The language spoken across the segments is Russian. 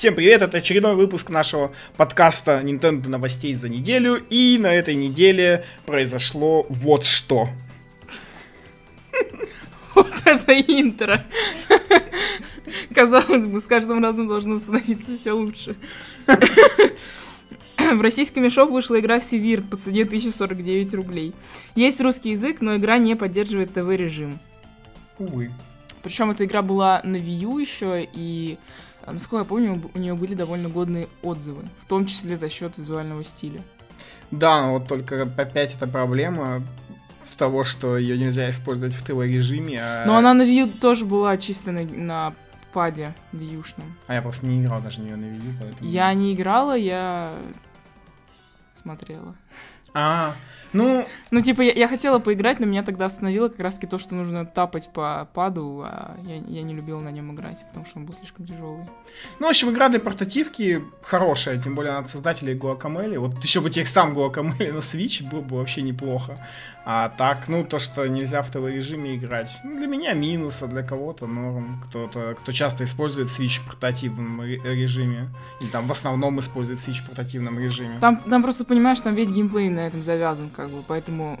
Всем привет, это очередной выпуск нашего подкаста Nintendo новостей за неделю. И на этой неделе произошло вот что. Вот это интро. Казалось бы, с каждым разом должно становиться все лучше. В российский мешок вышла игра Севирт по цене 1049 рублей. Есть русский язык, но игра не поддерживает ТВ-режим. Увы. Причем эта игра была на Wii U еще, и, насколько я помню, у нее были довольно годные отзывы, в том числе за счет визуального стиля. Да, но вот только опять эта проблема того, что ее нельзя использовать в ТВ-режиме. А... Но она на U тоже была чисто на, на паде вьюшном. А я просто не играл даже нее на U, поэтому... Я не играла, я смотрела. А, ну... Ну, типа, я, я хотела поиграть, но меня тогда остановило как раз-таки то, что нужно тапать по паду, а я, я не любила на нем играть, потому что он был слишком тяжелый. Ну, в общем, игра для портативки хорошая, тем более от создателей Guacamole. Вот еще бы тех сам Guacamole на Switch было бы вообще неплохо. А так, ну, то, что нельзя в ТВ-режиме играть, ну, для меня минус, а для кого-то норм. Кто-то, кто часто использует Switch в портативном режиме, или там в основном использует Switch в портативном режиме. Там, там просто, понимаешь, там весь геймплей на этом завязан, как бы, поэтому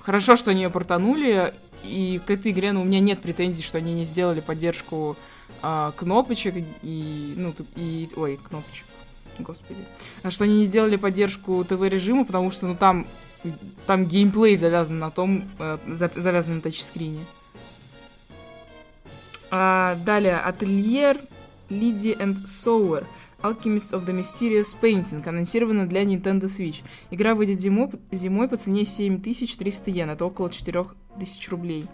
хорошо, что они ее портанули, и к этой игре, ну, у меня нет претензий, что они не сделали поддержку а, кнопочек и, ну, и, ой, кнопочек, господи, а что они не сделали поддержку ТВ-режима, потому что, ну, там, там геймплей завязан на том, э, завязан на тачскрине. А, далее, Ательер Лиди and Sower. Alchemist of the Mysterious Painting, анонсирована для Nintendo Switch. Игра выйдет зимой, зимой по цене 7300 йен, это около 4000 рублей.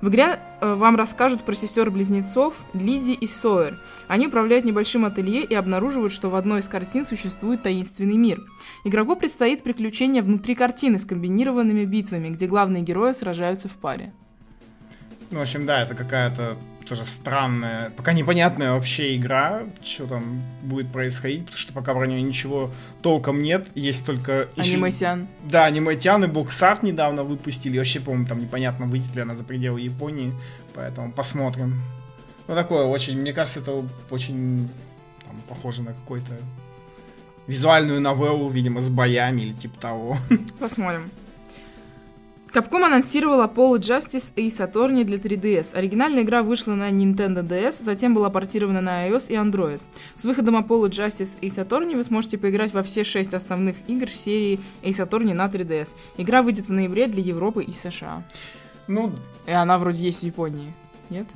В игре э, вам расскажут про сестер-близнецов Лиди и Сойер. Они управляют небольшим ателье и обнаруживают, что в одной из картин существует таинственный мир. Игроку предстоит приключение внутри картины с комбинированными битвами, где главные герои сражаются в паре. Ну, в общем, да, это какая-то тоже странная, пока непонятная вообще игра, что там будет происходить, потому что пока про нее ничего толком нет, есть только... Аниматян. Да, аниматян и боксарт недавно выпустили, вообще, по-моему, там непонятно, выйдет ли она за пределы Японии, поэтому посмотрим. Ну, такое очень, мне кажется, это очень там, похоже на какой-то визуальную новеллу, видимо, с боями или типа того. Посмотрим. Capcom анонсировала Apollo Justice Ace Attorney для 3DS. Оригинальная игра вышла на Nintendo DS, затем была портирована на iOS и Android. С выходом Apollo Justice Ace Attorney вы сможете поиграть во все шесть основных игр серии Ace Attorney на 3DS. Игра выйдет в ноябре для Европы и США. Ну... И она вроде есть в Японии, нет?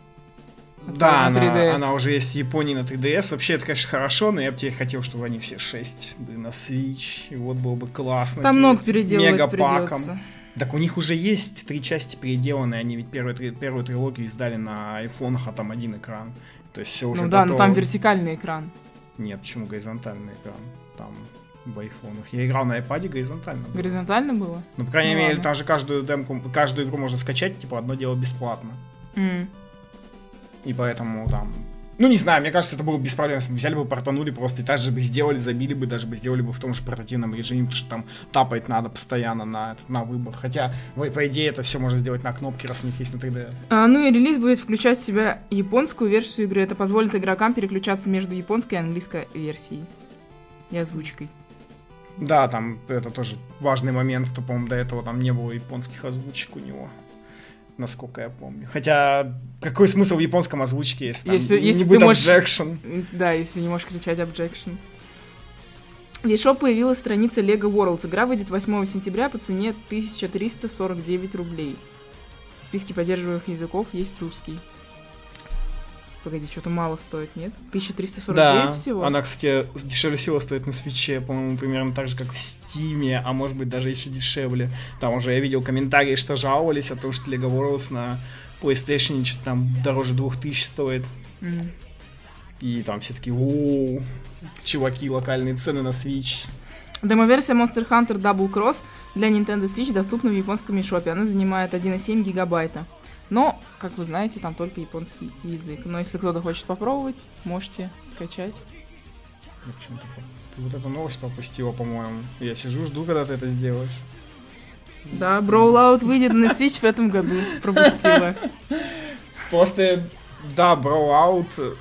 да, она, она уже есть в Японии на 3DS. Вообще, это, конечно, хорошо, но я бы тебе хотел, чтобы они все шесть были на Switch. И вот было бы классно. Там много переделывать мегапаком. придется. Так у них уже есть три части переделанные, они ведь первую, первую трилогию издали на айфонах, а там один экран. То есть все уже Ну да, готово. но там вертикальный экран. Нет, почему горизонтальный экран? Там в айфонах. Я играл на iPad горизонтально. Было. Горизонтально было? Ну, по крайней ну, мере, ладно. там же каждую демку, каждую игру можно скачать, типа, одно дело бесплатно. Mm. И поэтому там ну, не знаю, мне кажется, это было без проблем. Взяли бы, портанули просто, и так же бы сделали, забили бы, даже бы сделали бы в том же портативном режиме, потому что там тапать надо постоянно на, на выбор. Хотя, по идее, это все можно сделать на кнопке, раз у них есть на 3DS. А, ну и релиз будет включать в себя японскую версию игры. Это позволит игрокам переключаться между японской и английской версией. И озвучкой. Да, там это тоже важный момент, что, по-моему, до этого там не было японских озвучек у него насколько я помню. Хотя, какой смысл в японском озвучке, если, если, если не будет можешь... objection? Да, если не можешь кричать objection. В eShop появилась страница Lego Worlds. Игра выйдет 8 сентября по цене 1349 рублей. В списке поддерживаемых языков есть русский. Погоди, что-то мало стоит, нет? 1349 да, всего? она, кстати, дешевле всего стоит на свече, по-моему, примерно так же, как в Стиме, а может быть даже еще дешевле. Там уже я видел комментарии, что жаловались о том, что Lego Worlds на PlayStation что-то там дороже 2000 стоит. Mm. И там все такие, о чуваки, локальные цены на Switch. Демо-версия Monster Hunter Double Cross для Nintendo Switch доступна в японском eShop. Она занимает 1,7 гигабайта. Но, как вы знаете, там только японский язык. Но если кто-то хочет попробовать, можете скачать. Я почему-то ты вот эту новость пропустила, по-моему. Я сижу, жду, когда ты это сделаешь. Да, Brawlout выйдет на Switch в этом году. Пропустила. Просто, да, Brawlout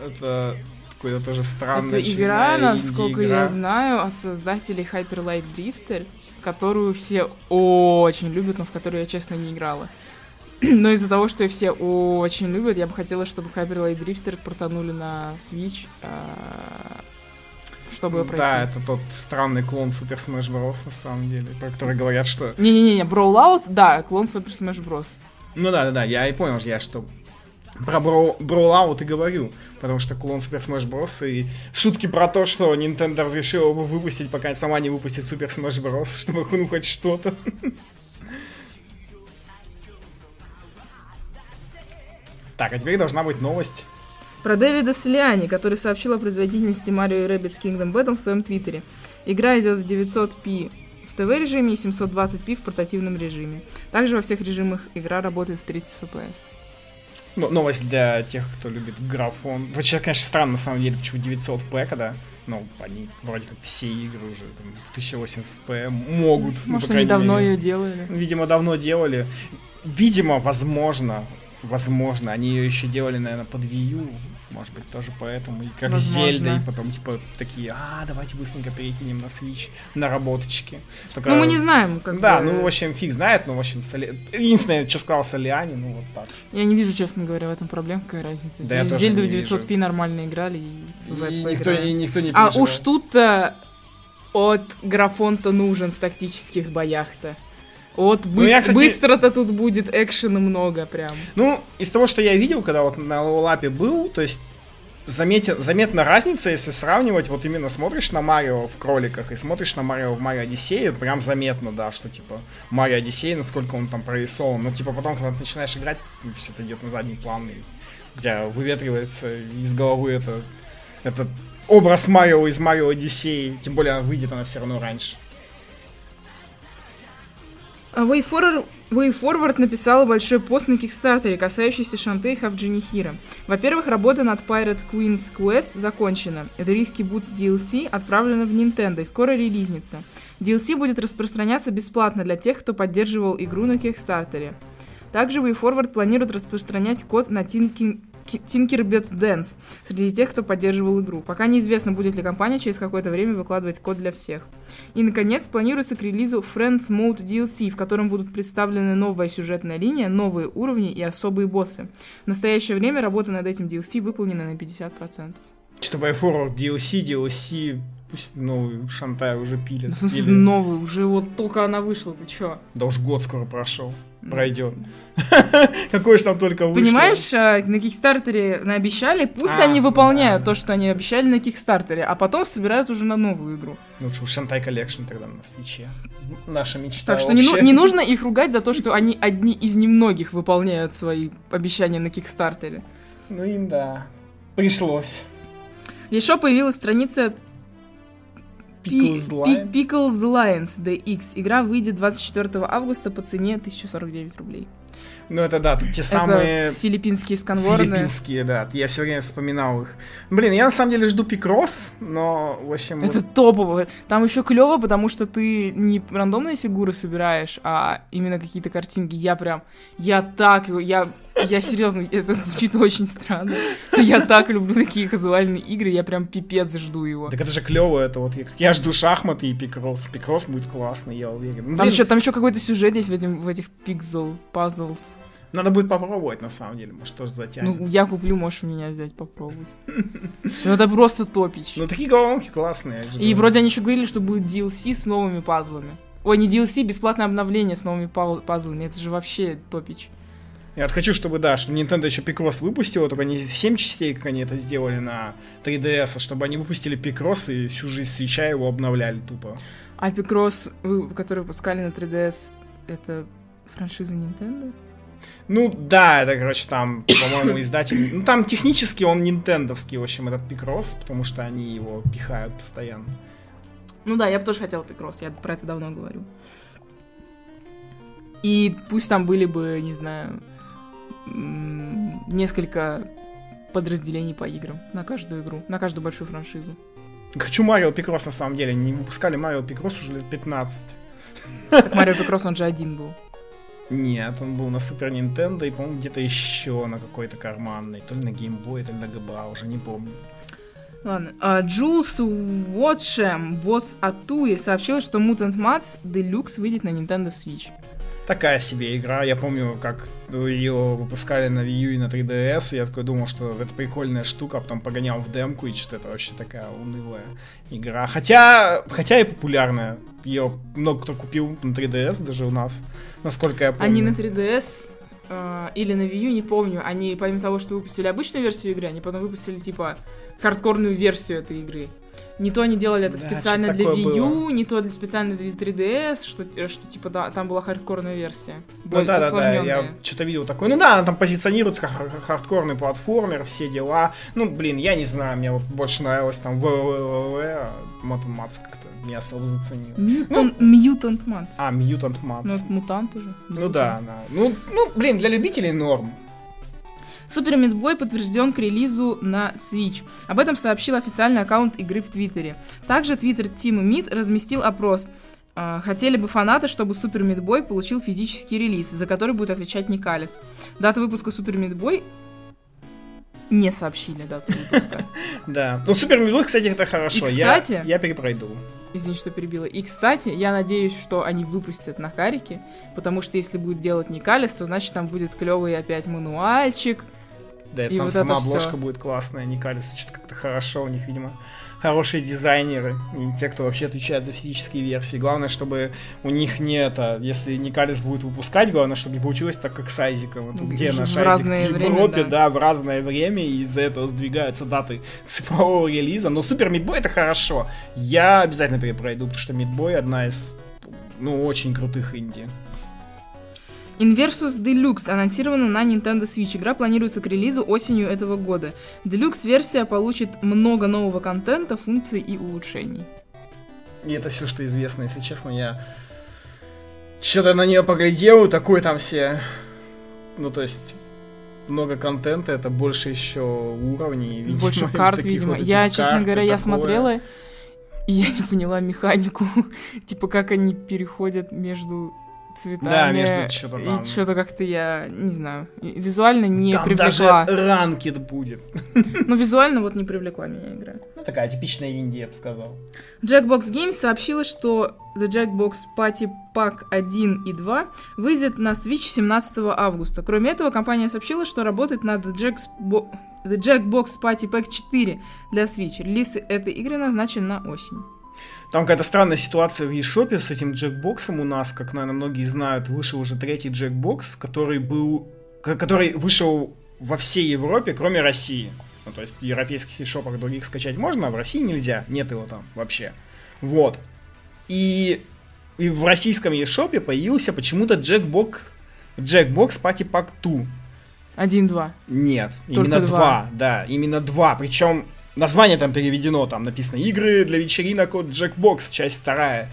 это Какой-то тоже странный. Это игра, насколько я знаю, от создателей Hyper Light Drifter, которую все очень любят, но в которую я, честно, не играла. Но из-за того, что все очень любят, я бы хотела, чтобы Hyper Light Drifter протонули на Switch, а, чтобы пройти. Да, это тот странный клон Super Smash Bros. на самом деле, про который говорят, что... Не-не-не, Brawlout, да, клон Super Smash Bros. Ну да-да-да, я и понял, я что про Brawlout и говорю, потому что клон Super Smash Bros. и шутки про то, что Nintendo разрешила его выпустить, пока сама не выпустит Super Smash Bros., чтобы ну хоть что-то. Так, а теперь должна быть новость про Дэвида Слиани, который сообщил о производительности Mario и Rabbids Kingdom Battle в своем твиттере. Игра идет в 900p в ТВ-режиме и 720p в портативном режиме. Также во всех режимах игра работает в 30 FPS. Ну, новость для тех, кто любит графон. Вообще, конечно, странно, на самом деле, почему 900p, когда, ну, они вроде как все игры уже там, в 1080p могут. Ну, Может, ну, они давно мере. ее делали? Видимо, давно делали. Видимо, возможно, возможно, они ее еще делали, наверное, под Wii U, может быть, тоже поэтому. И как Возможно. Зельда, и потом, типа, такие, а, давайте быстренько перекинем на Switch наработочки. Только... Ну, мы не знаем, как Да, бы... ну, в общем, фиг знает, ну, в общем, Соли... единственное, что сказал Солиани, ну, вот так. Я не вижу, честно говоря, в этом проблем, какая разница. Да, я Зельду в 900p нормально играли, и, и никто, и никто не А уж тут-то от графон-то нужен в тактических боях-то. Вот ну, быстро, кстати... быстро-то тут будет экшена много прям. Ну, из того, что я видел, когда вот на лапе был, то есть заметен, заметна разница, если сравнивать, вот именно смотришь на Марио в кроликах и смотришь на Марио в Марио Одиссее, прям заметно, да, что типа Марио Одиссей, насколько он там прорисован. Но типа потом, когда ты начинаешь играть, все это идет на задний план, и у тебя выветривается из головы это, этот образ Марио из Марио Одиссеи, тем более выйдет она все равно раньше. WayForward, WayForward написала большой пост на Кикстартере, касающийся Шантей Хавджинихира. Во-первых, работа над Pirate Queen's Quest закончена. The Risky Boots DLC отправлена в Nintendo и скоро релизнится. DLC будет распространяться бесплатно для тех, кто поддерживал игру на Кикстартере. Также WayForward планирует распространять код на Tinkin Tinkerbell Dance среди тех, кто поддерживал игру. Пока неизвестно, будет ли компания через какое-то время выкладывать код для всех. И, наконец, планируется к релизу Friends Mode DLC, в котором будут представлены новая сюжетная линия, новые уровни и особые боссы. В настоящее время работа над этим DLC выполнена на 50%. Что Forward DLC, DLC, пусть новый Шантай уже пилит. Или... Новый, уже вот только она вышла, ты чё? Да уж год скоро прошел пройдет. Какой же там только вышло. Понимаешь, а, на Кикстартере наобещали, пусть а, они выполняют то, что они обещали на Кикстартере, а потом собирают уже на новую игру. Ну что, Shantae Collection тогда на Switch е. Наша мечта Так что не, ну, не нужно их ругать за то, что они одни из немногих выполняют свои обещания на Кикстартере. Ну им да, пришлось. Еще появилась страница Piczle Lines. Piczle Lines DX. Игра выйдет 24 августа по цене 1049 рублей. Ну, это да, те самые... Это филиппинские сканворды. Филиппинские, да, я все время вспоминал их. Блин, я на самом деле жду Пикрос, но, в общем... Это вот... топово. Там еще клево, потому что ты не рандомные фигуры собираешь, а именно какие-то картинки. Я прям... Я так... Я я серьезно, это звучит очень странно. Я так люблю такие казуальные игры, я прям пипец жду его. Так это же клево, это вот. Я жду шахматы и пикрос. Пикрос будет классный, я уверен. Ну, там еще, там еще какой-то сюжет есть в, этим, в этих пикзел пазлс. Надо будет попробовать, на самом деле, может, тоже затянет. Ну, я куплю, можешь меня взять попробовать. Ну, это просто топич. Ну, такие головоломки классные. И вроде они еще говорили, что будет DLC с новыми пазлами. Ой, не DLC, бесплатное обновление с новыми пазлами. Это же вообще топич. Я вот хочу, чтобы, да, чтобы Nintendo еще Picross выпустила, только не 7 частей, как они это сделали на 3DS, а чтобы они выпустили Picross и всю жизнь свеча его обновляли тупо. А Picross, который выпускали на 3DS, это франшиза Nintendo? Ну да, это, короче, там, по-моему, издатель... Ну там технически он нинтендовский, в общем, этот Picross, потому что они его пихают постоянно. Ну да, я бы тоже хотела Picross, я про это давно говорю. И пусть там были бы, не знаю, несколько подразделений по играм на каждую игру, на каждую большую франшизу. Хочу Марио Пикрос на самом деле. Не выпускали Марио Пикрос уже лет 15. Так Марио Пикрос, он же один был. Нет, он был на Супер Нинтендо и, по-моему, где-то еще на какой-то карманной. То ли на Геймбой, то ли на ГБА, уже не помню. Ладно. А, Джулс Уотшем, босс Атуи, сообщил, что Mutant Mats Deluxe выйдет на Nintendo Switch. Такая себе игра. Я помню, как ее выпускали на Wii U и на 3DS. Я такой думал, что это прикольная штука, а потом погонял в демку, и что это вообще такая унылая игра. Хотя, хотя и популярная. Ее много кто купил на 3DS, даже у нас, насколько я помню. Они на 3DS э, или на Wii U, не помню. Они, помимо того, что выпустили обычную версию игры, они потом выпустили, типа, хардкорную версию этой игры. Не то они делали это Да, специально для Wii U, было. не то для специально для 3DS, что, что типа да, там была хардкорная версия. Ну да, да, да, я что-то видел такое. Ну да, она там позиционируется как хар- хардкорный платформер, все дела. Ну, блин, я не знаю, мне вот больше нравилось там ВВВ, а Mountain Mats как-то не особо заценил. Mutant, Mutant Mats. А, Mutant Ну, Mats. это мутанты же. Ну да, да. Ну, ну, блин, для любителей норм. Супер Мидбой подтвержден к релизу на Switch. Об этом сообщил официальный аккаунт игры в Твиттере. Также Твиттер Тима Мид разместил опрос. А, Хотели бы фанаты, чтобы Супер Мидбой получил физический релиз, за который будет отвечать Никалис. Дата выпуска Супер Мидбой не сообщили дату выпуска. Да. Ну, Супер Мидбой, кстати, это хорошо. Кстати- я, перепройду. Извини, что перебила. И, кстати, я надеюсь, что они выпустят на карике, потому что если будет делать Никалис, то значит там будет клевый опять мануальчик. Да, И там вот сама обложка будет классная, не калится что-то как-то хорошо, у них, видимо, хорошие дизайнеры, и те, кто вообще отвечает за физические версии. Главное, чтобы у них не это, если Никалис будет выпускать, главное, чтобы не получилось так, как с Айзиком. Вот где в наш разное Айзик? В время, Европе, да. да. в разное время, и из-за этого сдвигаются даты цифрового релиза. Но Супер Мидбой это хорошо. Я обязательно перепройду, потому что Мидбой одна из, ну, очень крутых инди. Inversus Deluxe анонсирована на Nintendo Switch. Игра планируется к релизу осенью этого года. Deluxe-версия получит много нового контента, функций и улучшений. И это все, что известно, если честно, я что-то на нее поглядел, и такой там все, ну то есть много контента, это больше еще уровней, видимо, Больше карт, видимо. вот Я, честно карт говоря, я такое. смотрела, и я не поняла механику. типа, как они переходят между цветами. Да, между что-то там. И что-то как-то я, не знаю, визуально не Там привлекла. даже ранкет будет. Ну, визуально вот не привлекла меня игра. Ну такая типичная инди, я бы сказал. Jackbox Games сообщила, что The Jackbox Party Pack 1 и 2 выйдет на Switch 17 августа. Кроме этого, компания сообщила, что работает над The, Jackbo- The Jackbox Party Pack 4 для Switch. Релиз этой игры назначен на осень. Там какая-то странная ситуация в eShop с этим Jackbox ом у нас, как, наверное, многие знают, вышел уже третий Jackbox, который был, ко- который вышел во всей Европе, кроме России. Ну, то есть в европейских eShop'ах других скачать можно, а в России нельзя, нет его там вообще. Вот. И, и в российском eShop'е появился почему-то Jackbox, джекбокс Party Pack 2. 1-2. Нет, Только именно два. два. да, именно два. Причем название там переведено, там написано «Игры для вечеринок от Jackbox, часть вторая».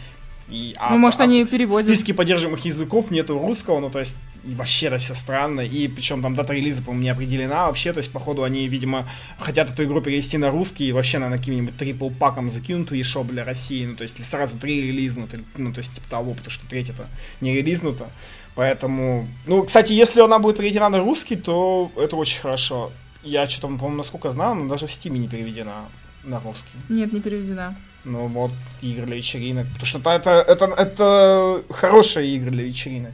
И, а- ну, может, а они В переводят. списке поддерживаемых языков нету русского, ну, то есть, вообще это все странно, и причем там дата релиза, по-моему, не определена вообще, то есть, походу, они, видимо, хотят эту игру перевести на русский и вообще, наверное, каким-нибудь трипл паком закинут в eShop для России, ну, то есть, сразу три релизнут, или, ну, то есть, типа того, потому что третья-то не релизнута, поэтому, ну, кстати, если она будет переведена на русский, то это очень хорошо. Я что-то, по-моему, насколько знаю, она даже в Стиме не переведена на русский. Нет, не переведена. Ну вот, игры для вечеринок. Потому что это, это, это хорошие игры для вечеринок.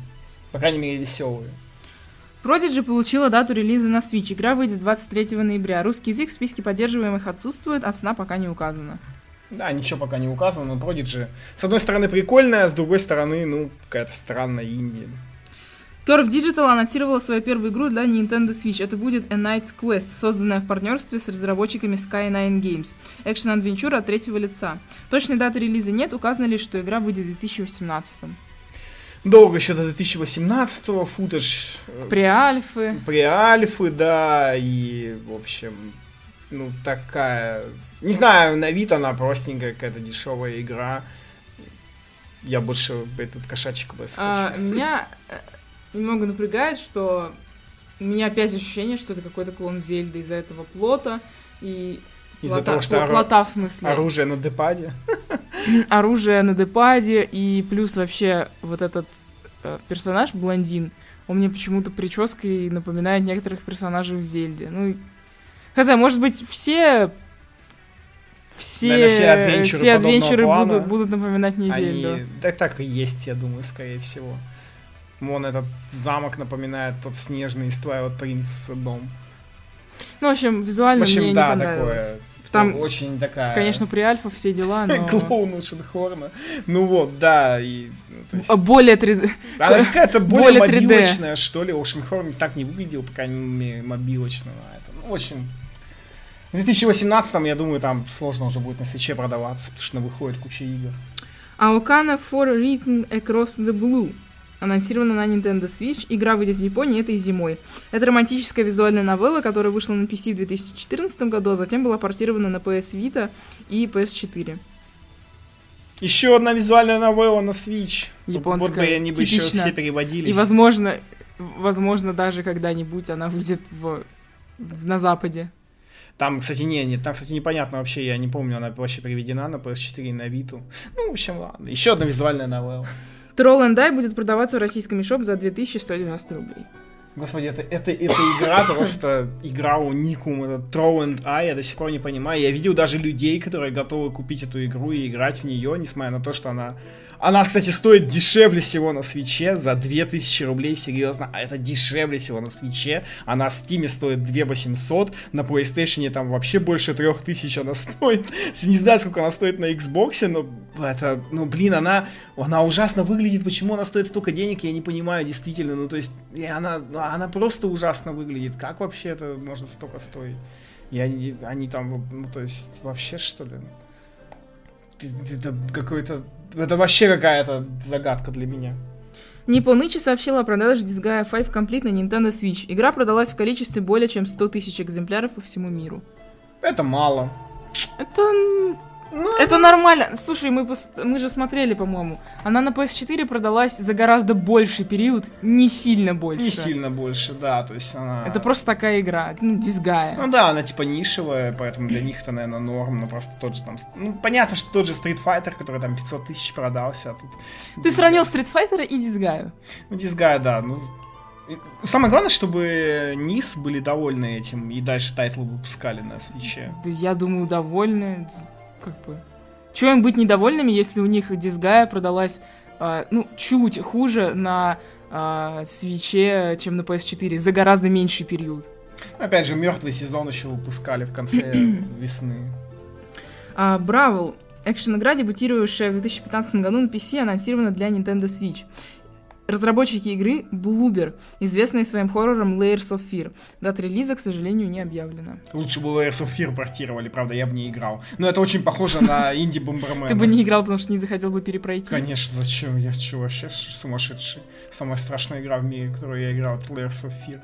По крайней мере, веселые. Prodigy получила дату релиза на Switch. Игра выйдет 23 ноября. Русский язык в списке поддерживаемых отсутствует, а цена пока не указана. Да, ничего пока не указано, но Prodigy, с одной стороны, прикольная, с другой стороны, ну, какая-то странная инди. Curve Digital анонсировала свою первую игру для Nintendo Switch. Это будет A Knight's Quest, созданная в партнерстве с разработчиками Sky9 Games. Экшен-адвенчура от третьего лица. Точной даты релиза нет, указано лишь, что игра выйдет в 2018 Долго еще до 2018-го, футаж э, Преальфы. преальфы, да, и, в общем, ну, такая... Не знаю, на вид она простенькая, какая-то дешевая игра. Я больше этот кошачек бы А, меня немного напрягает, что у меня опять ощущение, что это какой-то клон Зельды из-за этого плота. И Из-за плота, того, что плота в смысле. оружие на депаде. оружие на депаде, и плюс вообще вот этот э, персонаж, блондин, он мне почему-то прической напоминает некоторых персонажей в Зельде. Ну, хз, может быть, все все, Наверное, все адвенчуры все адвенчуры будут, будут напоминать мне. Зельду. Да так и есть, я думаю, скорее всего. Вон этот замок напоминает тот снежный из Twilight Princess дом. Ну, в общем, В визуально мне общем, не да, понравилось. такое. Там, очень такая... Конечно, при альфа все дела, но... Клоун у Шенхорна. Ну вот, да, и... ну, есть- А, Более 3D. Она какая-то более, более 3D. мобилочная, что ли. Ocean так не выглядел, по крайней мере, мобилочного. Это, ну, очень... В 2018 я думаю, там сложно уже будет на свече продаваться, потому что выходит куча игр. Аокана for Written Across the Blue. Анонсирована на Nintendo Switch. Игра выйдет в Японии этой зимой. Это романтическая визуальная новелла, которая вышла на PC в 2014 году, а затем была портирована на PS Vita и PS4. Еще одна визуальная новелла на Switch. Вот- Вот бы Японская, они бы еще типично. все переводились. И, возможно, возможно, даже когда-нибудь она выйдет в, в- на Западе. Там, кстати, не, не, там, кстати, непонятно вообще, я не помню, она вообще переведена на PS4 и на Vita. Ну, в общем, ладно. Еще одна визуальная новелла. Troll and Die будет продаваться в российском eShop за 2190 рублей. Господи, это, это, эта игра просто игра уникум, это Throw and I, я до сих пор не понимаю. Я видел даже людей, которые готовы купить эту игру и играть в нее, несмотря на то, что она... Она, кстати, стоит дешевле всего на свече, за 2000 рублей, серьезно, а это дешевле всего на свече. Она в Steam стоит 2800, на PlayStation там вообще больше 3000 она стоит. Не знаю, сколько она стоит на Xbox, но это, ну, блин, она, она ужасно выглядит. Почему она стоит столько денег, я не понимаю, действительно. Ну, то есть, и она, ну, она просто ужасно выглядит. Как вообще это может столько стоить? И они, они там, ну, то есть, вообще, что ли? Это какой-то... Это вообще какая-то загадка для меня. Nippon сообщила о продаже Disgaea 5 Complete на Nintendo Switch. Игра продалась в количестве более чем 100 тысяч экземпляров по всему миру. Это мало. Это... Это нормально. Слушай, мы, пос- мы же смотрели, по-моему. Она на PS4 продалась за гораздо больший период, не сильно больше. Не сильно больше, да, то есть она... Это просто такая игра, ну, Disgaea. Ну да, она типа нишевая, поэтому для них это, наверное, норм, но просто тот же там... Ну, понятно, что тот же Street Fighter, который там 500 тысяч продался, а тут... Ты сравнил Street Fighter и Disgaea. Ну, Disgaea, да, ну... Самое главное, чтобы NIS были довольны этим и дальше тайтлы выпускали на Switch е. Да я думаю, довольны. Как бы. Чего им быть недовольными, если у них Disgaea продалась, а, ну, чуть хуже на а, Switch е, чем на PS4, за гораздо меньший период. Опять же, мертвый сезон еще выпускали в конце весны. А, Brawl. Экшен-игра, дебютировавшая в 2015 году на PC, анонсирована для Nintendo Switch. Разработчики игры Bloober, известные своим хоррором Layers of Fear. Дата релиза, к сожалению, не объявлена. Лучше бы Layers of Fear портировали, правда, я бы не играл. Но это очень похоже на инди бомбермена Ты бы не играл, потому что не захотел бы перепройти. Конечно, зачем? Я что, вообще сумасшедший? Самая страшная игра в мире, которую я играл, это Layers of Fear.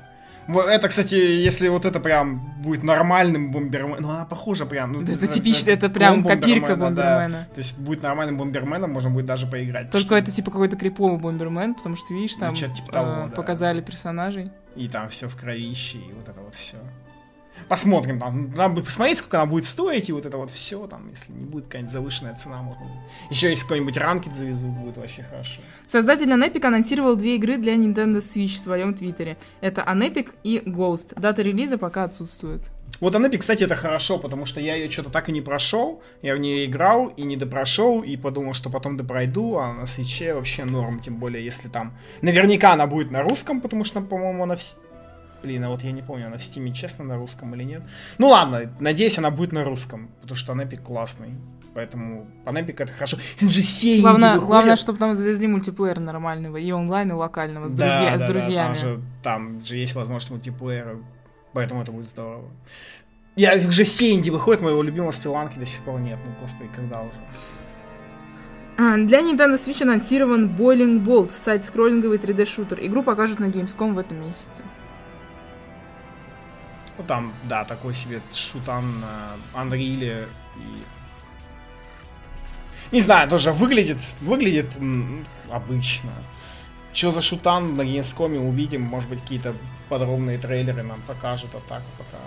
Это, кстати, если вот это прям будет нормальным бомберменом, ну она похожа прям. Ну, Да Это типично, это прям копирка Бомбермена, да. То есть будет нормальным бомберменом, можно будет даже поиграть. Только Что- это типа какой-то криповый бомбермен, потому что, видишь, Ну, там чё-то типа того, э, да. показали персонажей. И там все в кровище, и вот это вот все. Посмотрим, там, надо посмотреть, сколько она будет стоить, и вот это вот все, там, если не будет какая-нибудь завышенная цена, можно. Еще если какой-нибудь ранкет завезут, будет вообще хорошо. Создатель Anepic анонсировал две игры для Nintendo Switch в своем твиттере. Это Anepic и Ghost. Дата релиза пока отсутствует. Вот Анепи, кстати, это хорошо, потому что я ее что-то так и не прошел. Я в нее играл и не допрошел, и подумал, что потом допройду, а на свече вообще норм, тем более, если там... Наверняка она будет на русском, потому что, по-моему, она в... Блин, а вот я не помню, она в стиме честно на русском или нет. Ну ладно, надеюсь, она будет на русском, потому что Анепик классный. Поэтому Анепик это хорошо. Там же все Главное, выходят. главное, чтобы там завезли мультиплеер нормального, и онлайн, и локального, с, Да, друзья- да, с да, друзьями. там, же, там же есть возможность мультиплеера, поэтому это будет здорово. Я уже все инди выходят, моего любимого спиланки до сих пор нет. Ну, господи, когда уже? А, Для Nintendo Switch анонсирован Boiling Bolt, сайт-скроллинговый 3D-шутер. Игру покажут на Gamescom в этом месяце. Ну, там, да, такой себе шутан на Unreal и... Не знаю, тоже выглядит, выглядит м, обычно. Что за шутан на Gamescom увидим, может быть, какие-то подробные трейлеры нам покажут, а так пока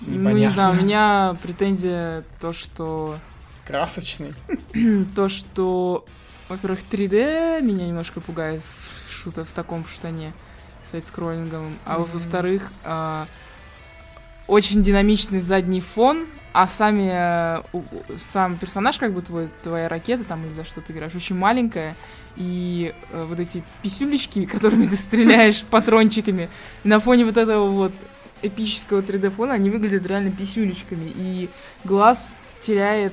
Ну, не непонятно. знаю, у меня претензия то, что... Красочный. То, что, во-первых, 3D меня немножко пугает в, шута, в таком штане сайт-скроллинговом. А Мгм. во-вторых, а, очень динамичный задний фон, а сами, э, сам персонаж, как бы твой, твоя ракета, там, или за что ты играешь, очень маленькая, и э, вот эти писюлечки, которыми ты стреляешь патрончиками, на фоне вот этого вот эпического 3D фона, они выглядят реально писюлечками, и глаз теряет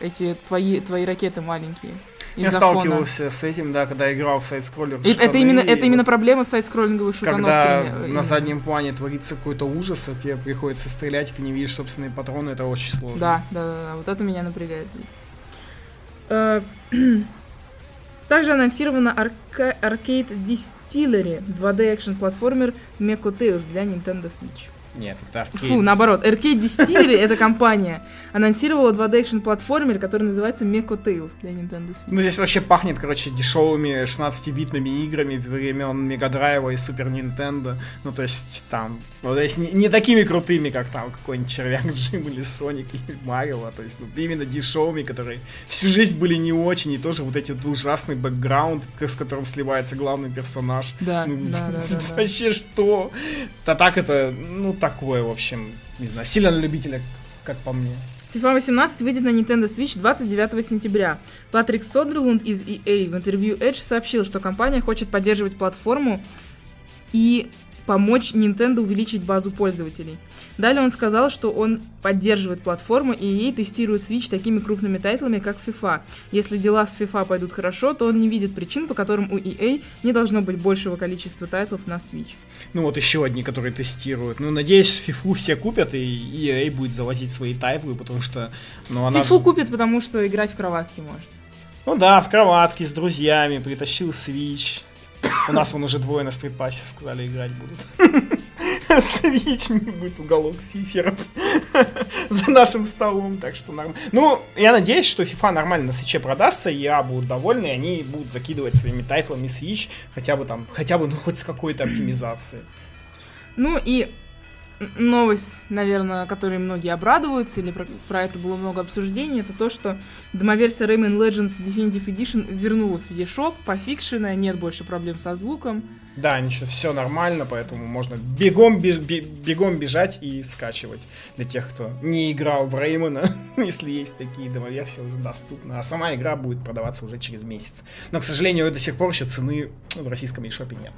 эти твои, твои ракеты маленькие. Я фона. сталкивался с этим, да, когда играл в сайт-скроллер. И это именно, и это именно проблема сайт-скроллинговых шутанов. Когда при- на заднем плане творится какой-то ужас, а тебе приходится стрелять, и ты не видишь собственные патроны, это очень сложно. Да, да, да, да, вот это меня напрягает здесь. Э, Также анонсирована арка- Arcade Distillery 2D экшен платформер Mecha Tales для Nintendo Switch. Нет, это аркейд. Фу, наоборот, Arcade Distillery, эта компания, анонсировала 2D экшен платформер, который называется Mecha Tales для Nintendo Switch. Ну, здесь вообще пахнет, короче, дешевыми 16-битными играми времен Мегадрайва и Супер Нинтендо. Ну, то есть, там, ну, то есть, не, не такими крутыми, как там какой-нибудь Червяк Джим или Соник или Марио, а то есть, ну, именно дешевыми, которые всю жизнь были не очень, и тоже вот эти вот ужасный бэкграунд, с которым сливается главный персонаж. Да, Ну, да, да, да, да. Вообще что? Да так это, ну, такое, в общем, не знаю, сильно на любителя, как по мне. FIFA 18 выйдет на Nintendo Switch 29 сентября. Патрик Содерлунд из EA в интервью Edge сообщил, что компания хочет поддерживать платформу и помочь Nintendo увеличить базу пользователей. Далее он сказал, что он поддерживает платформу и EA тестирует Switch такими крупными тайтлами, как FIFA. Если дела с FIFA пойдут хорошо, то он не видит причин, по которым у EA не должно быть большего количества тайтлов на Switch. Ну вот еще одни, которые тестируют. Ну, надеюсь, FIFA все купят, и EA будет завозить свои тайтлы, потому что, ну, она... FIFA купит, потому что играть в кроватке может. Ну да, в кроватке с друзьями, притащил Switch. У нас вон уже двое на StreetPass е сказали, играть будут. Будет уголок фиферов за нашим столом, так что нормально. Ну, я надеюсь, что FIFA нормально на свече продастся, и я будут довольны, и они будут закидывать своими тайтлами Switch, хотя бы там, хотя бы, ну, хоть с какой-то оптимизацией. Ну и новость, наверное, которой многие обрадуются, или про, про это было много обсуждений, это то, что домоверсия Rayman Legends Definitive Edition вернулась в eShop, пофикшенная, нет больше проблем со звуком. Да, ничего, все нормально, поэтому можно бегом, беж- бе- бегом бежать и скачивать. Для тех, кто не играл в Реймона, если есть такие демоверсии уже доступны. А сама игра будет продаваться уже через месяц. Но, к сожалению, до сих пор еще цены в российском eShop нет.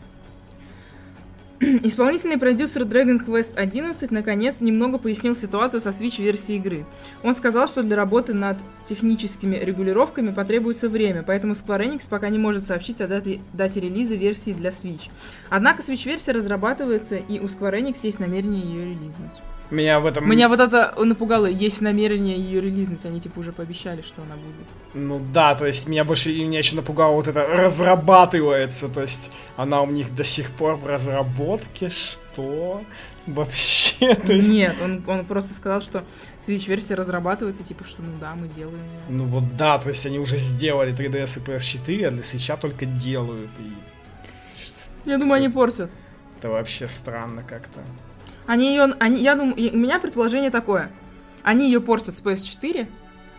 Исполнительный продюсер Dragon Quest 11 наконец немного пояснил ситуацию со Switch-версией игры. Он сказал, что для работы над техническими регулировками потребуется время, поэтому Square Enix пока не может сообщить о дате, дате релиза версии для Switch. Однако Switch-версия разрабатывается, и у Square Enix есть намерение ее релизнуть. Меня в этом... Меня вот это напугало, есть намерение ее релизнуть, они типа уже пообещали, что она будет. Ну да, то есть меня больше меня еще напугало вот это разрабатывается, то есть она у них до сих пор в разработке, что вообще, то есть... Нет, он, он просто сказал, что Switch-версия разрабатывается, типа, что ну да, мы делаем ее. Ну вот да, то есть они уже сделали 3DS и PS4, а для свеча только делают, и Я думаю, они портят. это вообще странно как-то. Они ее, они, я думаю, у меня предположение такое. Они ее портят с PS4,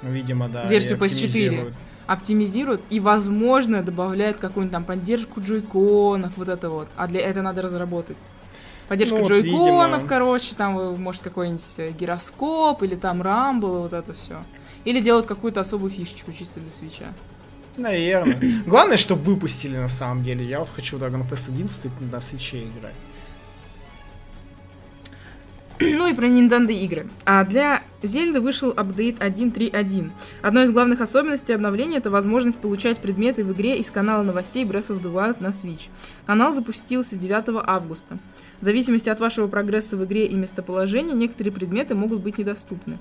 Ну, видимо, да. Версию и PS4. оптимизируют. и, возможно, добавляют какую-нибудь там поддержку джойконов, вот это вот. А для этого надо разработать. Поддержка Ну, вот, джойконов, видимо. короче, там, э, может, какой-нибудь э, гироскоп или там рамбл, вот это все. Или делают какую-то особую фишечку чисто для свеча. Наверное. Главное, что выпустили на самом деле. Я вот хочу Dragon Quest 11 на свече играть. Ну и про Nintendo игры. А для Зельды вышел апдейт 1.3.1. Одной из главных особенностей обновления это возможность получать предметы в игре из канала новостей Breath of the Wild на Switch. Канал запустился 9 августа. В зависимости от вашего прогресса в игре и местоположения, некоторые предметы могут быть недоступны.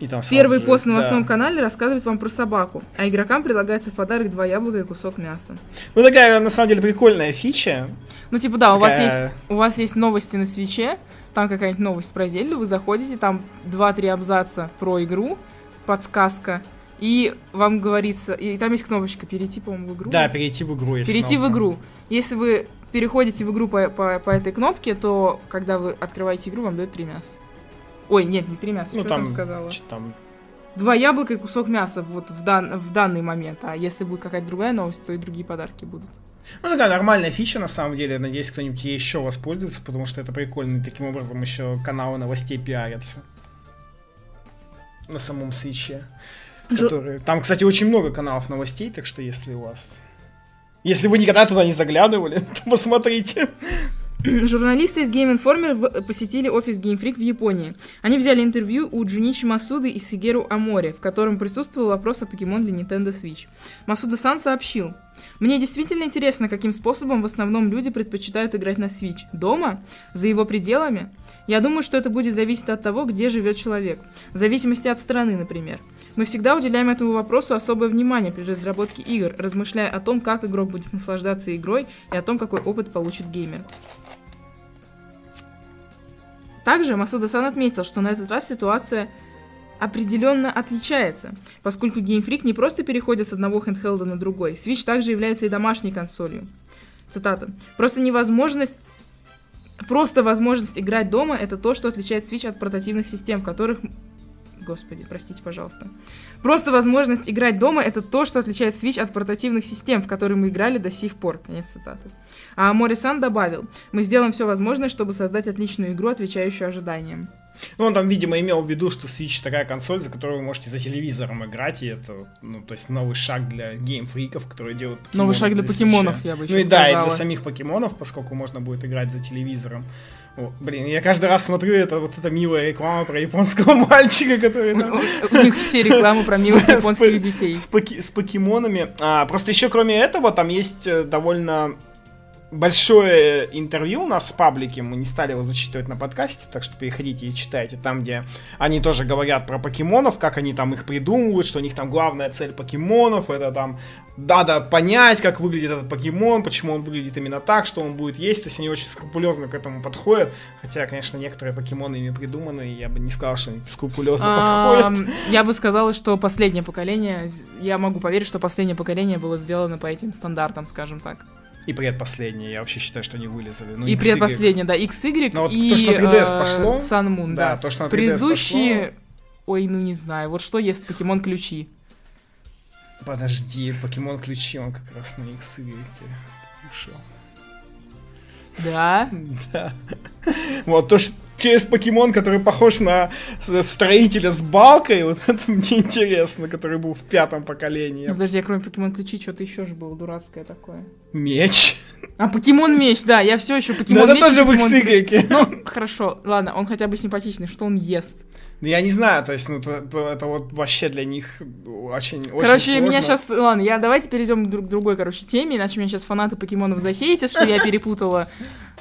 И там Первый же- пост в новостном да. канале рассказывает вам про собаку, а игрокам предлагается в подарок два яблока и кусок мяса. Ну, такая, на самом деле, прикольная фича. Ну, типа, да, у вас Такая- есть у вас есть новости на свече, там какая-нибудь новость про Зельду, вы заходите, там 2-3 абзаца про игру, подсказка, и вам говорится, и там есть кнопочка перейти, по-моему, в игру. Да, перейти в игру. есть перейти в кнопка. игру. Если вы переходите в игру по, по, по этой кнопке, то когда вы открываете игру, вам дают три мяса. Ой, нет, не три мяса, Ну, что там, там сказала? там, Два яблока и кусок мяса вот в, дан, в данный момент. А если будет какая-то другая новость, то и другие подарки будут. Ну, такая нормальная фича, на самом деле. Надеюсь, кто-нибудь ей еще воспользуется, потому что это прикольно. И таким образом еще каналы новостей пиарятся. На самом свече. Жу- Которые... Там, кстати, очень много каналов новостей, так что если у вас... Если вы никогда туда не заглядывали, то посмотрите. Журналисты из Game Informer посетили офис Game Freak в Японии. Они взяли интервью у Джуничи Масуды и Сигеру Амори, в котором присутствовал вопрос о покемон для Nintendo Switch. Масуда-сан сообщил, «Мне действительно интересно, каким способом в основном люди предпочитают играть на Switch. Дома? За его пределами? Я думаю, что это будет зависеть от того, где живет человек. В зависимости от страны, например. Мы всегда уделяем этому вопросу особое внимание при разработке игр, размышляя о том, как игрок будет наслаждаться игрой и о том, какой опыт получит геймер. Также Масуда-сан отметил, что на этот раз ситуация определенно отличается, поскольку Game Freak не просто переходит с одного хендхелда на другой, Switch также является и домашней консолью. Цитата. «Просто невозможность Просто возможность играть дома — это то, что отличает Switch от портативных систем, в которых... Господи, простите, пожалуйста. Просто возможность играть дома — это то, что отличает Switch от портативных систем, в которые мы играли до сих пор. Конец цитаты. А Морисан добавил, мы сделаем все возможное, чтобы создать отличную игру, отвечающую ожиданиям. Ну, он там, видимо, имел в виду, что Switch такая консоль, за которую вы можете за телевизором играть, и это, ну, то есть новый шаг для геймфриков, которые делают Новый шаг для Switch'а. покемонов, я бы еще Ну и да, и сказала. для самих покемонов, поскольку можно будет играть за телевизором. О, блин, я каждый раз смотрю это вот эта милая реклама про японского мальчика, который там... у- у них все рекламы про милых японских детей. С покемонами. А, просто еще кроме этого, там есть э, довольно большое интервью у нас в паблике, мы не стали его зачитывать на подкасте, так что переходите и читайте, там, где они тоже говорят про покемонов, как они там их придумывают, что у них там главная цель покемонов, это там надо понять, как выглядит этот покемон, почему он выглядит именно так, что он будет есть, то есть они очень скрупулезно к этому подходят, хотя, конечно, некоторые покемоны ими придуманы, и я бы не сказал, что они скрупулезно подходят. Я бы сказала, что последнее поколение, я могу поверить, что последнее поколение было сделано по этим стандартам, скажем так. И предпоследнее, я вообще считаю, что они вылезали. Ну, и XY. предпоследнее, да, XY Ну, вот и то, что на 3DS э, пошло, Sun Moon, Да, да. то, что на 3DS Предыдущие, пошло. ой, ну не знаю, вот что есть покемон ключи. Подожди, покемон ключи, он как раз на XY ушел. Да? Да. Вот то, что через покемон, который похож на с- строителя с балкой, вот это мне интересно, который был в пятом поколении. Ну, подожди, а кроме покемон ключи, что-то еще же было дурацкое такое. Меч. А покемон меч, да, я все еще покемон это меч. тоже и в. XY. Ну, хорошо, ладно, он хотя бы симпатичный, что он ест. Я не знаю, то есть, ну, то- то это вот вообще для них очень, очень Короче, меня сложно. сейчас... Ладно, я давайте перейдем к друг- другой, короче, теме, иначе меня сейчас фанаты покемонов захейтят, что я перепутала.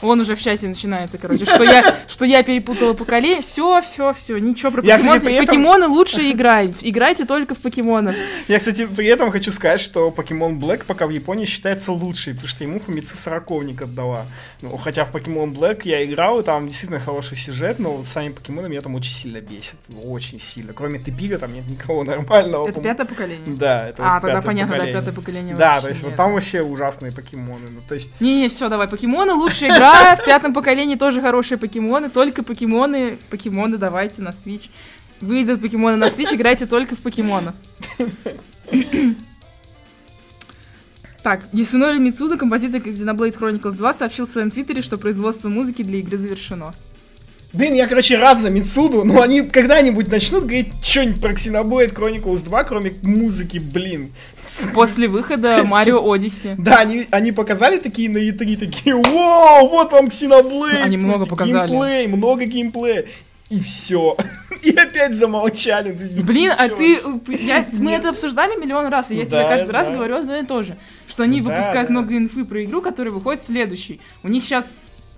Вон уже в чате начинается, короче, что я, что я перепутала поколение. Все, все, все, ничего про Я, покемон. кстати, этом- Покемоны лучше играть. Играйте только в покемонов. Я, кстати, при этом хочу сказать, что Pokemon Black пока в Японии считается лучший, потому что ему Фумицу сороковник отдала. Ну, хотя в Pokemon Black я играл, и там действительно хороший сюжет, но вот сами покемоны меня там очень сильно бесят. Очень сильно. Кроме Тепига там нет никого нормального. Это пятое поколение? Да, это А, вот тогда понятно, поколение. да, пятое поколение Да, то есть вот нет. там вообще ужасные покемоны. Ну, то есть, Не-не, все, давай, покемоны лучшая игра, в пятом поколении тоже хорошие покемоны, только покемоны, покемоны давайте на Switch. Выйдут покемоны на Switch, играйте только в покемонов. Так, Ясунори Мицуда, композитор Xenoblade Chronicles 2, сообщил в своем твиттере, что производство музыки для игры завершено. Блин, я, короче, рад за Мицуду, но они когда-нибудь начнут говорить что-нибудь про Xenoblade Chronicles 2, кроме музыки, блин. После выхода Марио Одиссе. Да, они, они показали такие на E3, такие, вау, вот вам Xenoblade. Они много показали. Геймплей, много геймплея. И все. И опять замолчали. Есть, Блин, а ты... я- мы это обсуждали миллион раз, и я Да, тебе каждый я раз знаю. говорю одно и то же. Что они Да, выпускают да. много инфы про игру, которая выходит следующий. У них сейчас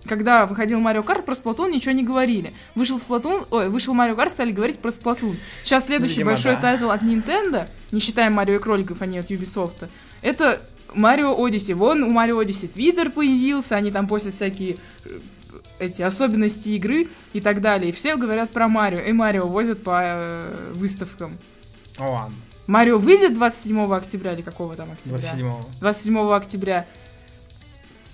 когда выходил Марио Карт, про Сплатун ничего не говорили. Вышел Сплатун, ой, вышел Марио Карт, стали говорить про Сплатун. Сейчас следующий Видимо, большой да. тайтл от Nintendo, не считая Марио и кроликов, а не от Ubisoft, это Mario Odyssey. Вон у Mario Odyssey Твиттер появился, они там постят всякие э, эти особенности игры и так далее. И все говорят про Марио, и Марио возят по э, выставкам. Ну ладно, Марио выйдет 27 октября или какого там октября? 27-го. 27 октября.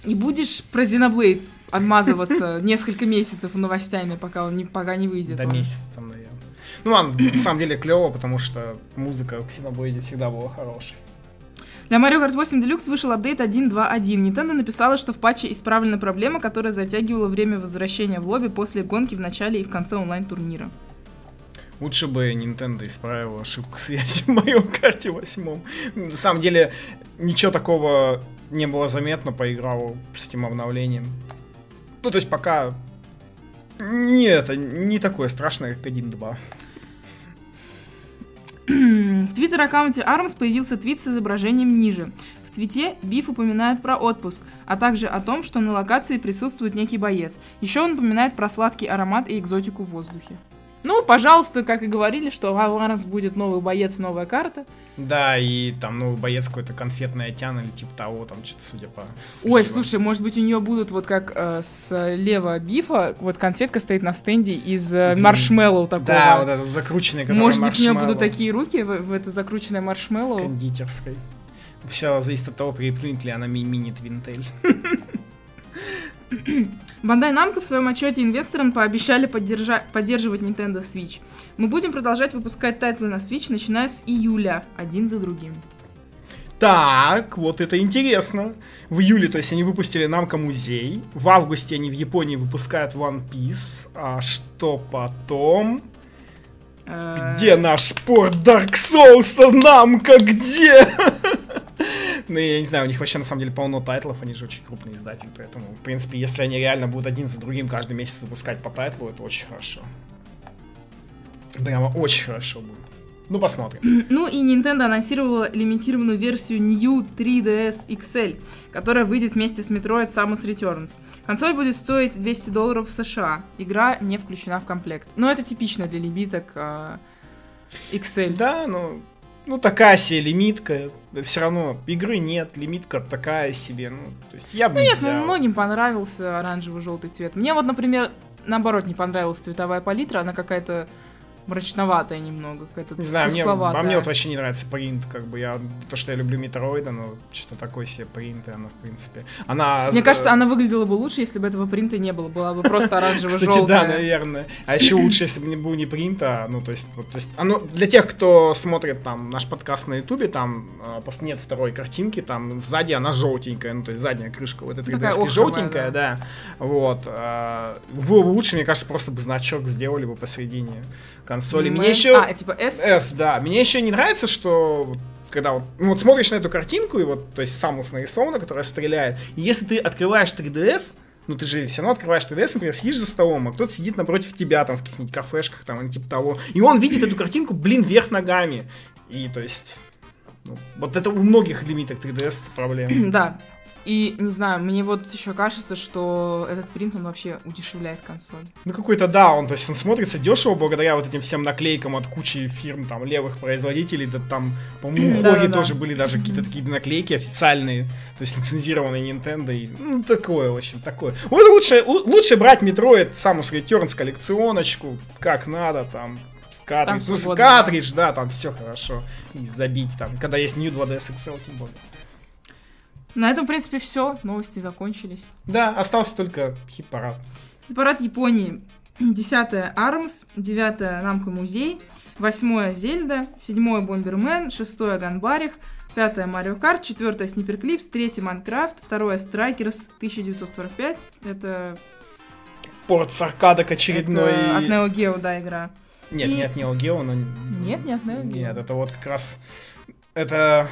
И будешь про Xenoblade отмазываться несколько месяцев новостями, пока он не, пока не выйдет. До он. месяца там, наверное. Ну ладно, на самом деле клево, потому что музыка в Xenoblade всегда была хорошей. Для Mario Kart 8 Deluxe вышел апдейт 1.2.1. Nintendo написала, что в патче исправлена проблема, которая затягивала время возвращения в лобби после гонки в начале и в конце онлайн-турнира. Лучше бы Nintendo исправила ошибку связи в моем карте восьмом. На самом деле, ничего такого не было заметно, поиграл с этим обновлением. Ну, то есть пока... Не это, не такое страшное, как 1.2. В твиттер-аккаунте ARMS появился твит с изображением ниже. В твите Биф упоминает про отпуск, а также о том, что на локации присутствует некий боец. Еще он упоминает про сладкий аромат и экзотику в воздухе. Ну, пожалуйста, как и говорили, что в Аварс будет новый боец, новая карта. Да, и там новый боец какой-то конфетный тян или типа того, там что-то судя по... Ой, слушай, может быть у нее будут вот как э, с лева бифа, вот конфетка стоит на стенде из э, маршмеллоу такого. Да, вот этот закрученный, Может быть у нее будут такие руки в, в это закрученное маршмеллоу? С кондитерской. Все зависит от того, переплюнет ли она Min и Twintelle. Bandai Namco в своем отчете инвесторам пообещали поддержа- поддерживать Nintendo Switch. Мы будем продолжать выпускать тайтлы на Switch, начиная с июля, один за другим. Так, вот это интересно. В июле, то есть они выпустили Namco Museum. В августе они в Японии выпускают One Piece. А что потом? Э. Где наш порт Dark Souls-то, Namco, где? Ну, я не знаю, у них вообще на самом деле полно тайтлов, они же очень крупный издатель, поэтому, в принципе, если они реально будут один за другим каждый месяц выпускать по тайтлу, это очень хорошо. Прямо очень хорошо будет. Ну, посмотрим. Ну и Nintendo анонсировала лимитированную версию New 3DS XL, которая выйдет вместе с Metroid Samus Returns. Консоль будет стоить 200 долларов в США. Игра не включена в комплект. Но это типично для лимиток э, XL. Да, ну, ну, такая себе лимитка. Все равно игры нет, лимитка такая себе. Ну, то есть я бы ну, не нет, взял. многим понравился оранжево-желтый цвет. Мне вот, например, наоборот, не понравилась цветовая палитра. Она какая-то мрачноватая немного, какая-то Не знаю, мне, а мне вот вообще не нравится принт, как бы я, то, что я люблю Метроида, но что такой себе принт, и она, в принципе, она... Мне кажется, она выглядела бы лучше, если бы этого принта не было, была бы просто оранжево-желтая. Кстати, да, наверное. А еще лучше, если бы не был не принта, ну, то есть, вот, то есть, оно, для тех, кто смотрит там наш подкаст на ютубе, там а, просто нет второй картинки, там сзади она желтенькая, ну, то есть задняя крышка вот этой диски желтенькая, да. да, вот. А, было бы лучше, мне кажется, просто бы значок сделали бы посередине консоли. Мне еще... А, типа S? S, да. Мне еще не нравится, что когда вот, ну, вот смотришь на эту картинку, и вот, то есть Самус нарисована, которая стреляет, и если ты открываешь 3DS, ну ты же все равно открываешь 3DS, например, сидишь за столом, а кто-то сидит напротив тебя, там, в каких-нибудь кафешках, там, или типа того, и он видит эту картинку, блин, вверх ногами. И, то есть, ну, вот это у многих лимиток 3DS проблема. Да, и, не знаю, мне вот еще кажется, что этот принт, он вообще удешевляет консоль. Ну, какой-то, да, он, то есть он смотрится дешево благодаря вот этим всем наклейкам от кучи фирм, там, левых производителей, да там, по-моему, у Хоги тоже были даже какие-то такие наклейки официальные, то есть лицензированные Nintendo, и, ну, такое, в общем, такое. Вот лучше, лучше брать Metroid Samus Returns коллекционочку, как надо, там, картридж, ну, картридж, да, там все хорошо, и забить, там, когда есть New 2DS XL, тем более. На этом, в принципе, все. Новости закончились. Да, остался только хит-парад. Хит-парад Японии. 10 Arms, 9 Namco Museum, 8 Zelda, 7 Bomberman, 6 Ганбарих, 5 Mario Kart, 4 Snipperclips, 3 Minecraft, 2 Strikers 1945. Это... Порт с аркадок очередной. Это от Neo Geo, да, игра. Нет, И... не от Neo Geo, но... Нет, не от Neo Geo. Нет, это вот как раз... Это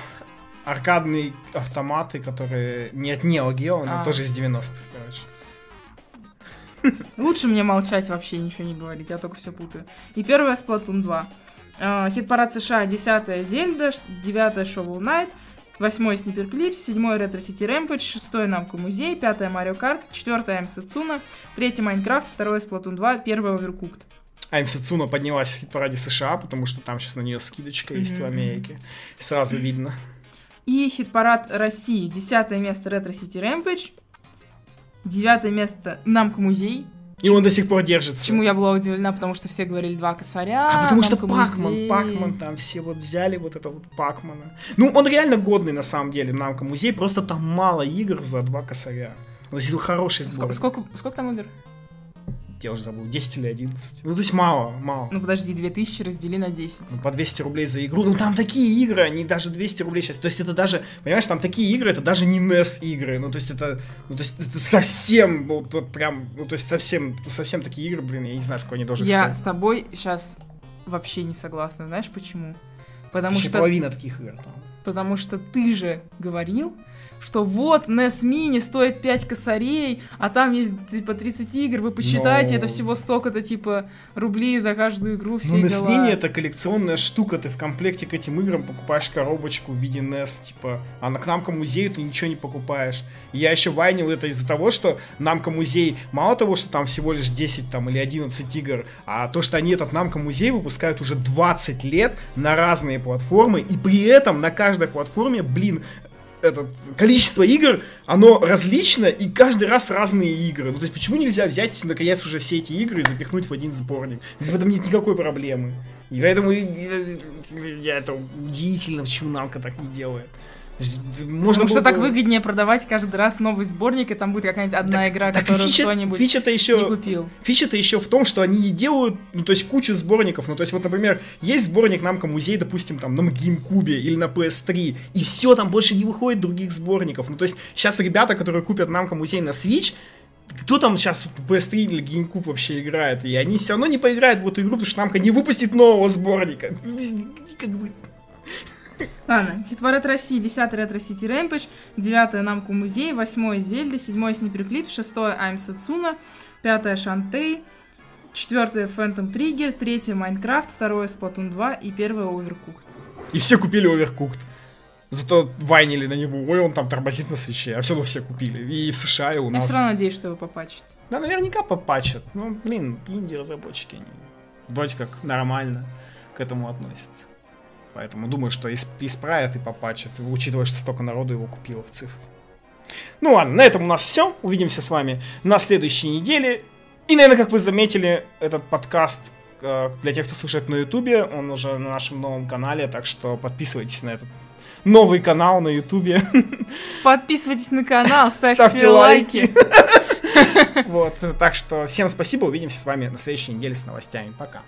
аркадные автоматы, которые не от Neo Geo, но а. тоже из 90-х, короче. Лучше мне молчать вообще, ничего не говорить, я только все путаю. И первая Splatoon 2. Uh, хит-парад США 10 Зельда, 9 Shovel Knight, 8 Снипер Клипс, 7 Retro City Rampage, 6 Намку Музей, 5 Марио Карт, 4 М Сацуна, 3 Майнкрафт, 2 Splatoon 2, 1 Overcooked. Айм Сацуна поднялась в хит-параде США, потому что там сейчас на нее скидочка mm-hmm. есть в Америке. Сразу видно. И хит-парад России. Десятое место Ретро Сити Rampage. Девятое место Намка Музей. И он до сих пор держится. Чему я была удивлена, потому что все говорили два косаря. А потому что Пакман, Пакман там все вот взяли вот это вот Пакмана. Ну, он реально годный на самом деле, Намка Музей, просто там мало игр за два косаря. Он хороший сбор. Сколько, сколько, сколько там игр? Я уже забыл, 10 или 11. Ну, то есть мало, мало. Ну подожди, 2000 раздели на 10. Ну, по 200 рублей за игру. Ну, там такие игры, они даже 200 рублей сейчас. То есть это даже, понимаешь, там такие игры, это даже не NES игры. Ну, то есть это, ну, то есть это совсем, вот, вот прям, ну, то есть совсем, ну, совсем такие игры, блин, я не знаю, сколько они должны Я стоить. с тобой сейчас вообще не согласна. Знаешь почему? Потому Почти что, половина таких игр там. потому что ты же говорил, что вот NES Mini стоит 5 косарей, а там есть типа 30 игр, вы посчитайте, Но- это всего столько-то типа рублей за каждую игру, все Ну, NES дела. Mini это коллекционная штука, ты в комплекте к этим играм покупаешь коробочку в виде NES, типа, а на к Намко музею ты ничего не покупаешь. И я еще вайнил это из-за того, что Намко музей, мало того, что там всего лишь 10 там, или 11 игр, а то, что они этот Намко музей выпускают уже 20 лет на разные платформы, и при этом на каждой платформе, блин, этот, количество игр, оно различно, и каждый раз разные игры. Ну, то есть, почему нельзя взять, наконец, уже все эти игры и запихнуть в один сборник? Здесь в этом нет никакой проблемы. И поэтому э, э, я это удивительно, почему Намка так не делает. Можно Потому что так бы- выгоднее продавать каждый раз новый сборник, и там будет какая-нибудь одна игра, Так которую фича- кто-нибудь фича-то не еще, купил. фича-то еще в том, что они не делают, ну, то есть кучу сборников. Ну, то есть, вот, например, есть сборник Намка музей, допустим, там, на GameCube или на PS3, и все, там больше не выходит других сборников. Ну, то есть, сейчас ребята, которые купят Намка музей на Switch, кто там сейчас в PS3 или GameCube вообще играет? И они все равно не поиграют в эту игру, потому что Намка не выпустит нового сборника. Как бы... Ладно, хит-парад России, 10 ретро Сити Рэмпэдж, 9 Намку Музей, 8 Зельда, 7 Снипперклип, 6 Айм Сацуна, 5 Шантей, 4 Phantom Триггер, 3 Майнкрафт, 2 Splatoon 2 и 1 Overcooked. И все купили Overcooked. Зато вайнили на него, ой, он там тормозит на свече, а все равно все купили. И в США, и у Я нас. все равно надеюсь, что его попачат. Да, наверняка попачат. Ну, блин, инди-разработчики, они вроде как нормально к этому относятся. Поэтому думаю, что исп- исправят и попачат, учитывая, что столько народу его купило в цифру. Ну ладно, на этом у нас все. Увидимся с вами на следующей неделе. И, наверное, как вы заметили, этот подкаст э, для тех, кто слушает на Ютубе, он уже на нашем новом канале, так что подписывайтесь на этот новый канал на Ютубе. Подписывайтесь на канал, ставьте, Ставьте лайки. Вот, так что всем спасибо, увидимся с вами на следующей неделе с новостями. Пока.